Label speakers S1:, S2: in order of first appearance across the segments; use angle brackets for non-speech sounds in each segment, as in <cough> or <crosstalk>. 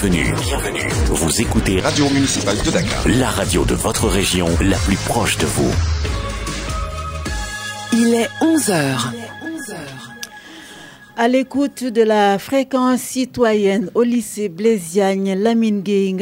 S1: Bienvenue. Bienvenue. Vous écoutez
S2: Radio Municipale de Dakar.
S1: La radio de votre région, la plus proche de vous.
S3: Il est 11 heures.
S4: À l'écoute de la fréquence citoyenne au lycée Blaisiagne, Lamine Gueye,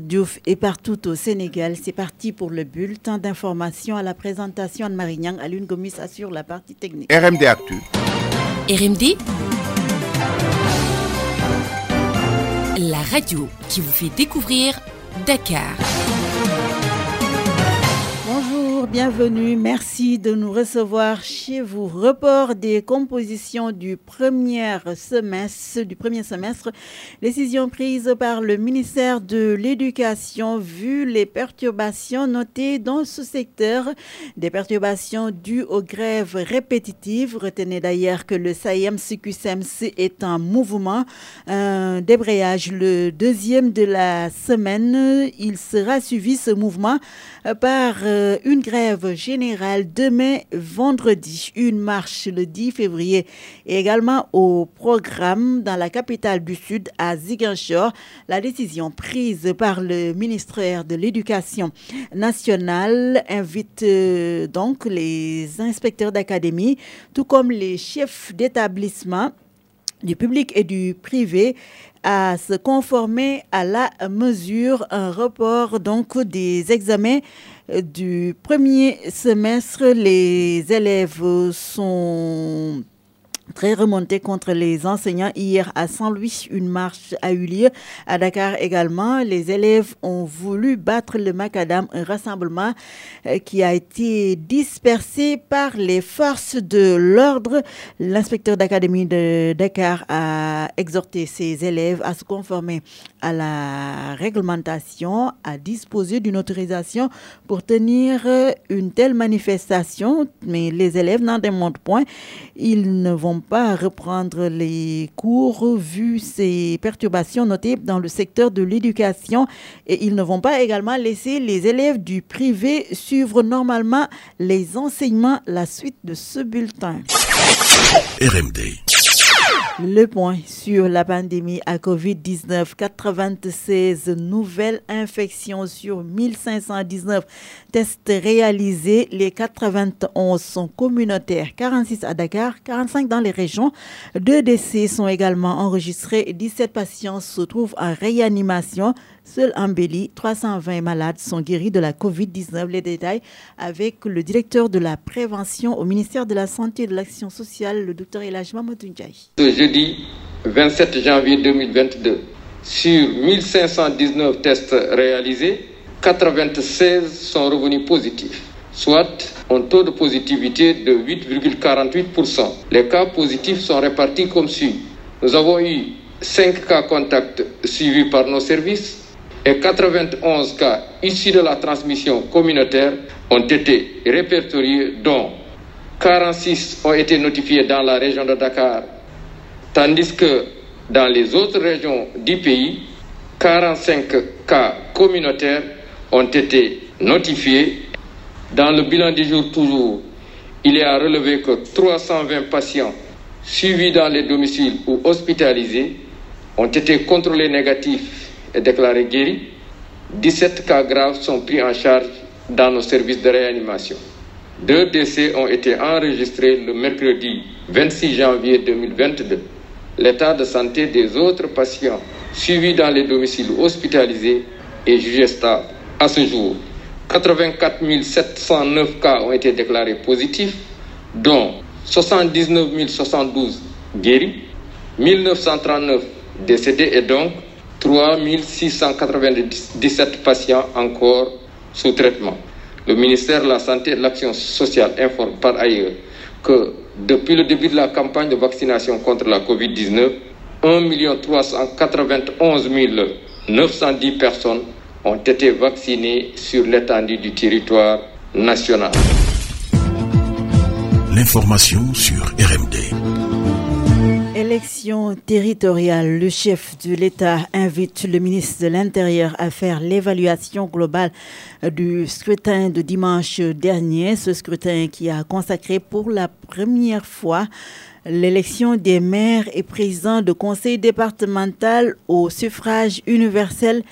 S4: Diouf et partout au Sénégal, c'est parti pour le bulletin d'information à la présentation de Marignan. Alune Gomis assure la partie technique.
S2: RMD Actu.
S3: RMD La radio qui vous fait découvrir Dakar.
S4: Bienvenue. Merci de nous recevoir chez vous. Report des compositions du premier semestre, du. Décision prise par le ministère de l'Éducation vu les perturbations notées dans ce secteur. Des perturbations dues aux grèves répétitives. Retenez d'ailleurs que le SAIEM CQSMC est en mouvement. Un débrayage le deuxième de la semaine. Il sera suivi ce mouvement par euh, une grève générale demain vendredi, une marche le 10 février et également au programme dans la capitale du Sud à Ziguinchor. La décision prise par le ministère de l'Éducation nationale invite euh, donc les inspecteurs d'académie, tout comme les chefs d'établissement du public et du privé à se conformer à la mesure, un report donc des examens du premier semestre. Les élèves sont très remontés contre les enseignants. Hier à Saint-Louis, une marche a eu lieu. À Dakar également, les élèves ont voulu battre le macadam, un rassemblement qui a été dispersé par les forces de l'ordre. L'inspecteur d'académie de Dakar a exhorté ses élèves à se conformer à la réglementation, à disposer d'une autorisation pour tenir une telle manifestation. Mais les élèves n'en démontrent point. Ils ne vont pas reprendre les cours vu ces perturbations notées dans le secteur de l'éducation et ils ne vont pas également laisser les élèves du privé suivre normalement les enseignements la suite de ce bulletin.
S1: RMD.
S4: Le point sur la pandémie à Covid-19, 96 nouvelles infections sur 1519 tests réalisés. Les 91 sont communautaires, 46 à Dakar, 45 dans les régions. Deux décès sont également enregistrés. 17 patients se trouvent en réanimation. Seul en Béli, 320 malades sont guéris de la COVID-19. Les détails avec le directeur de la prévention au ministère de la Santé et de l'Action sociale, le docteur Elajma Motunjai.
S5: Ce jeudi 27 janvier 2022, sur 1519 tests réalisés, 96 sont revenus positifs, soit un taux de positivité de 8,48%. Les cas positifs sont répartis comme suit. Nous avons eu 5 cas contacts suivis par nos services et 91 cas issus de la transmission communautaire ont été répertoriés, dont 46 ont été notifiés dans la région de Dakar, tandis que dans les autres régions du pays, 45 cas communautaires ont été notifiés. Dans le bilan du jour toujours, il est à relever que 320 patients suivis dans les domiciles ou hospitalisés ont été contrôlés négatifs et déclarés guéris. 17 cas graves sont pris en charge dans nos services de réanimation. Deux décès ont été enregistrés le mercredi 26 janvier 2022. L'état de santé des autres patients suivis dans les domiciles hospitalisés est jugé stable. À ce jour, 84 709 cas ont été déclarés positifs, dont 79 072 guéris, 1939 décédés et donc 3 697 patients encore sous traitement. Le ministère de la Santé et de l'Action sociale informe par ailleurs que depuis le début de la campagne de vaccination contre la COVID-19, 1 391 910 personnes ont été vaccinées sur l'étendue du territoire national.
S1: L'information sur RMD.
S4: Élection territoriale, le chef de l'État invite le ministre de l'Intérieur à faire l'évaluation globale du scrutin de dimanche dernier, ce scrutin qui a consacré pour la première fois L'élection des maires et présidents de conseil départemental au suffrage universel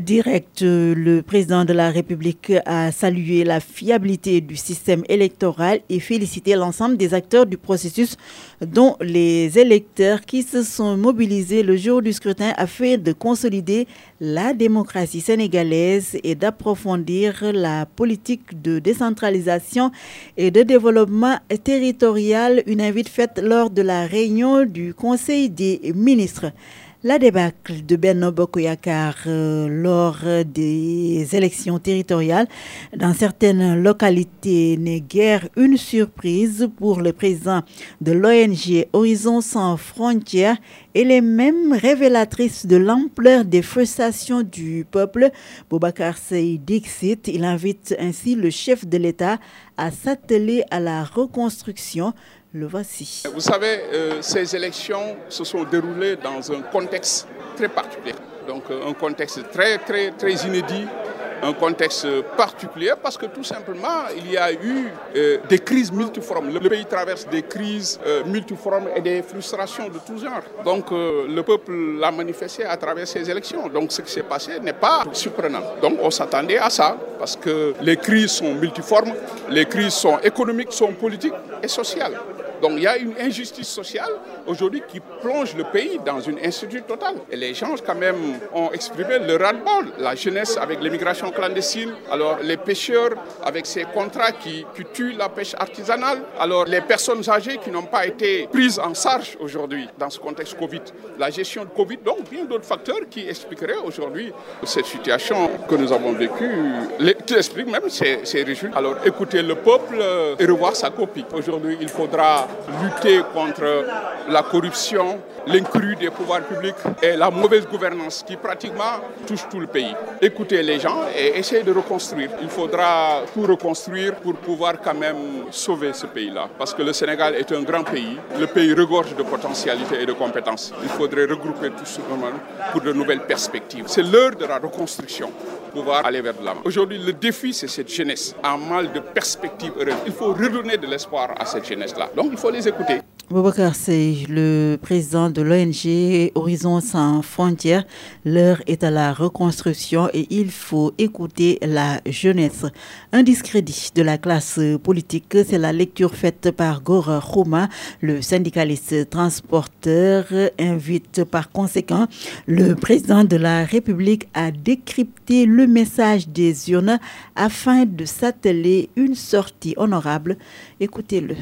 S4: direct, le président de la République a salué la fiabilité du système électoral et félicité l'ensemble des acteurs du processus, dont les électeurs qui se sont mobilisés le jour du scrutin afin de consolider la démocratie sénégalaise et d'approfondir la politique de décentralisation et de développement territorial, une invite faite lors de la réunion du Conseil des ministres. La débâcle de Benno Bokoyakar euh, lors des élections territoriales dans certaines localités n'est guère une surprise pour le président de l'ONG Horizon sans frontières. Elle est même révélatrice de l'ampleur des frustrations du peuple. Boubacar Dixit, il invite ainsi le chef de l'État à s'atteler à la reconstruction le voici.
S2: Vous savez, euh, ces élections se sont déroulées dans un contexte très particulier. Donc euh, un contexte très, très, très inédit un contexte particulier parce que tout simplement, il y a eu euh, des crises multiformes. Le pays traverse des crises multiformes et des frustrations de tous genres. Donc le peuple l'a manifesté à travers ces élections. Donc ce qui s'est passé n'est pas surprenant. Donc on s'attendait à ça parce que les crises sont multiformes, les crises sont économiques, sont politiques et sociales. Donc il y a une injustice sociale aujourd'hui qui plonge le pays dans une insécurité totale. Et les gens quand même ont exprimé le ras-le-bol. La jeunesse avec l'immigration clandestine, alors les pêcheurs avec ces contrats qui, tuent la pêche artisanale, alors les personnes âgées qui n'ont pas été prises en charge aujourd'hui dans ce contexte Covid, la gestion de Covid, donc bien d'autres facteurs qui expliqueraient aujourd'hui cette situation que nous avons vécue, qui expliquent même ces, ces résultats. Alors écoutez le peuple et revoir sa copie. Aujourd'hui, il faudra lutter contre la corruption, l'incrue des pouvoirs publics et la mauvaise gouvernance qui pratiquement touche tout le pays. Écoutez les gens et essayez de reconstruire. Il faudra tout reconstruire pour pouvoir quand même sauver ce pays-là. Parce que le Sénégal est un grand pays. Le pays regorge de potentialités et de compétences. Il faudrait regrouper tout ce monde pour de nouvelles perspectives. C'est l'heure de la reconstruction pouvoir aller vers l'avant. Aujourd'hui, le défi, c'est cette jeunesse en mal de perspectives heureuses. Il faut redonner de l'espoir à cette jeunesse-là. Donc, il faut les écouter.
S4: Boubacar c'est le président de l'ONG Horizon sans frontières. L'heure est à la reconstruction et il faut écouter la jeunesse. Un discrédit de la classe politique, c'est la lecture faite par Gora Khouma, le syndicaliste transporteur, invite par conséquent le président de la République à décrypter le message des urnes afin de s'atteler une sortie honorable. Écoutez-le.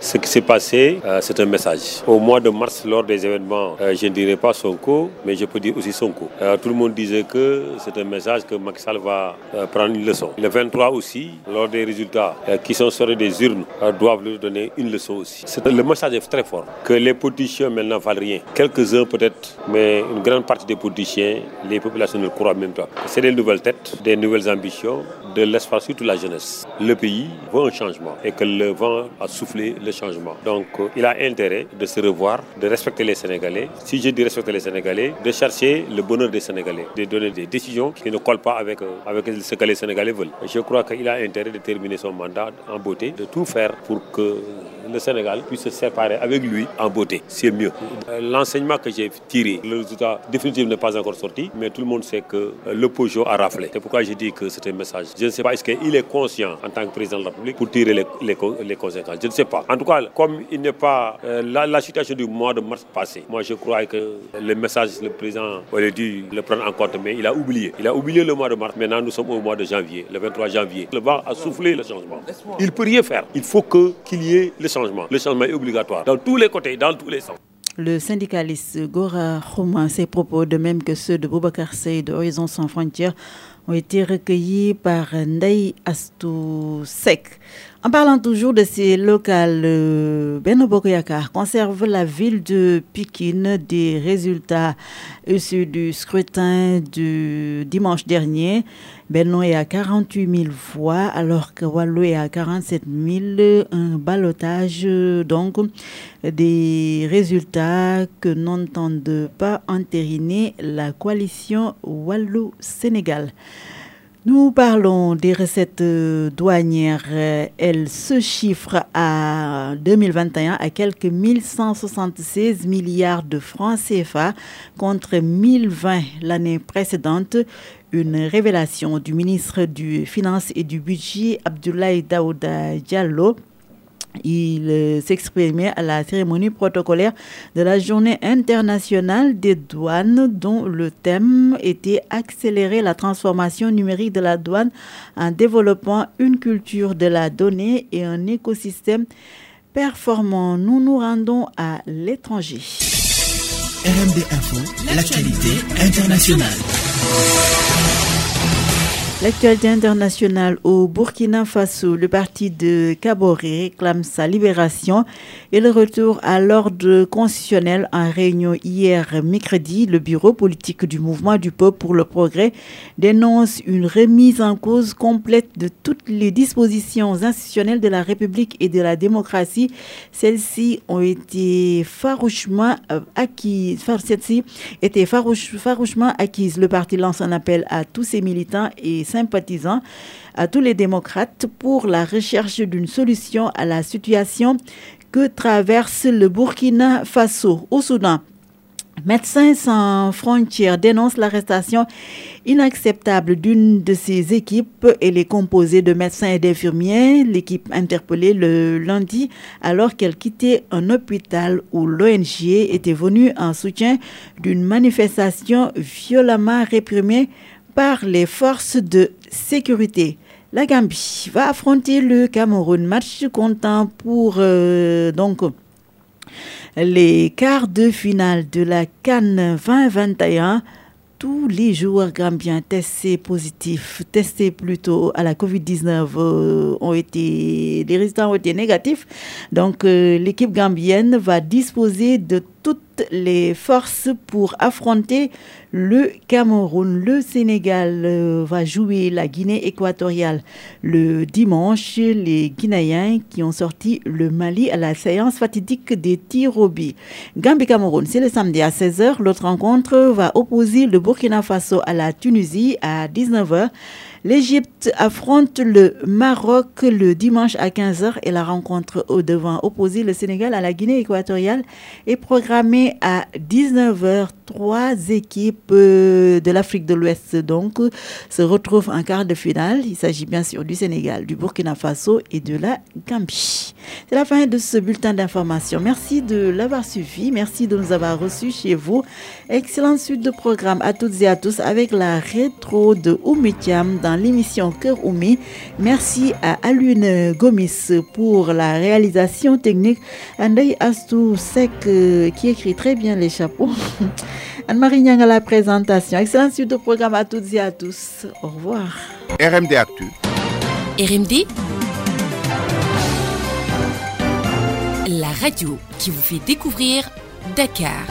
S6: Ce qui s'est passé, euh, c'est un message. Au mois de mars, lors des événements, euh, je ne dirais pas Sonko, mais je peux dire aussi Sonko. Euh, tout le monde disait que c'est un message que Macky Sall va euh, prendre une leçon. Le 23 aussi, lors des résultats qui sont sortis des urnes, doivent lui donner une leçon aussi. Le message est très fort, que les politiciens maintenant valent rien. Quelques-uns peut-être, mais une grande partie des politiciens, les populations ne le croient même pas. C'est des nouvelles têtes, des nouvelles ambitions, de l'espace, surtout la jeunesse. Le pays veut un changement et que le vent a soufflé le changement. Donc il a intérêt de se revoir, de respecter les Sénégalais. Si je dis respecter les Sénégalais, de chercher le bonheur des Sénégalais, de donner des décisions qui ne collent pas avec, euh, avec ce que les Sénégalais veulent. Je crois qu'il a intérêt de terminer son mandat en beauté, de tout faire pour que le Sénégal puisse se séparer avec lui en beauté. C'est mieux. Euh, l'enseignement que j'ai tiré, le résultat définitif n'est pas encore sorti, mais tout le monde sait que euh, le Peugeot a raflé. C'est pourquoi je dis que c'est un message. Je ne sais pas, est-ce qu'il est conscient en tant que président de la République pour tirer les, les, conséquences? Je ne sais pas. En tout cas, comme il n'est pas euh, la, situation du mois de mars passé, moi je crois que le message, le président aurait dû le prendre en compte, mais il a oublié. Il a oublié le mois de mars. Maintenant, nous sommes au mois de janvier, le 23 janvier. Le vent a soufflé le changement. Il ne peut rien faire. Il faut qu'il y ait le changement. Le changement est obligatoire dans tous les côtés, dans tous les sens.
S4: Le syndicaliste Gora Khouma, ses propos, de même que ceux de Boubacar Sey de Horizon sans frontières, ont été recueillis par Ndei Astou Sek. En parlant toujours de ces locales, euh, Beno Bokoyakar conserve la ville de Pékin des résultats issus du scrutin du dimanche dernier. Beno est à 48 000 voix alors que Wallou est à 47 000. Un balotage donc des résultats que n'entendent pas entériner la coalition Wallou-Sénégal. Nous parlons des recettes euh, douanières. Elles se chiffrent à 2021 à quelques 1176 milliards de francs CFA contre 1020 l'année précédente. Une révélation du ministre du Finances et du Budget Abdoulaye Daouda Diallo il euh, s'exprimait à la cérémonie protocolaire de la journée internationale des douanes dont le thème était accélérer la transformation numérique de la douane en développant une culture de la donnée et un écosystème performant. Nous nous rendons à l'étranger.
S7: RMD Info, l'actualité internationale.
S4: L'actualité internationale au Burkina Faso, le parti de Kaboré réclame sa libération et le retour à l'ordre constitutionnel en réunion hier mercredi. Le bureau politique du mouvement du peuple pour le progrès dénonce une remise en cause complète de toutes les dispositions institutionnelles de la République et de la démocratie. Celles-ci ont été farouchement euh, farouchement acquises. Le parti lance un appel à tous ses militants et sympathisants à tous les démocrates pour la recherche d'une solution à la situation que traverse le Burkina Faso au Soudan. Médecins sans frontières dénonce l'arrestation inacceptable d'une de ses équipes. Elle est composée de médecins et d'infirmiers. L'équipe interpellée le lundi alors qu'elle quittait un hôpital où l'ONG était venue en soutien d'une manifestation violemment réprimée par les forces de sécurité. La Gambie va affronter le Cameroun. Match comptant pour euh, donc les quarts de finale de la Cannes 2021 tous les joueurs gambiens testés positifs, testés plutôt à la COVID-19, euh, ont été, les résultats ont été négatifs. Donc, euh, l'équipe gambienne va disposer de toutes les forces pour affronter le Cameroun. Le Sénégal euh, va jouer la Guinée équatoriale le dimanche. Les Guinéens qui ont sorti le Mali à la séance fatidique des tirs au Gambie-Cameroun, c'est le samedi à 16h. L'autre rencontre va opposer le Burkina Faso à la Tunisie à 19h. L'Égypte affronte le Maroc le dimanche à 15h et la rencontre au devant opposée le Sénégal à la Guinée équatoriale est programmée à 19h. Trois équipes euh, de l'Afrique de l'Ouest donc se retrouvent en quart de finale. Il s'agit bien sûr du Sénégal, du Burkina Faso et de la Gambie. C'est la fin de ce bulletin d'information. Merci de l'avoir suivi. Merci de nous avoir reçus chez vous. Excellente suite de programme à toutes et à tous avec la rétro de Oumetiam dans l'émission Cœur Oumi. Merci à Alune Gomis pour la réalisation technique. Andei Astou Sek euh, qui écrit très bien les chapeaux. <laughs> Anne-Marie Nyang à la présentation. Excellente suite de programme à toutes et à tous. Au revoir.
S2: RMD Actu.
S3: RMD La radio qui vous fait découvrir Dakar.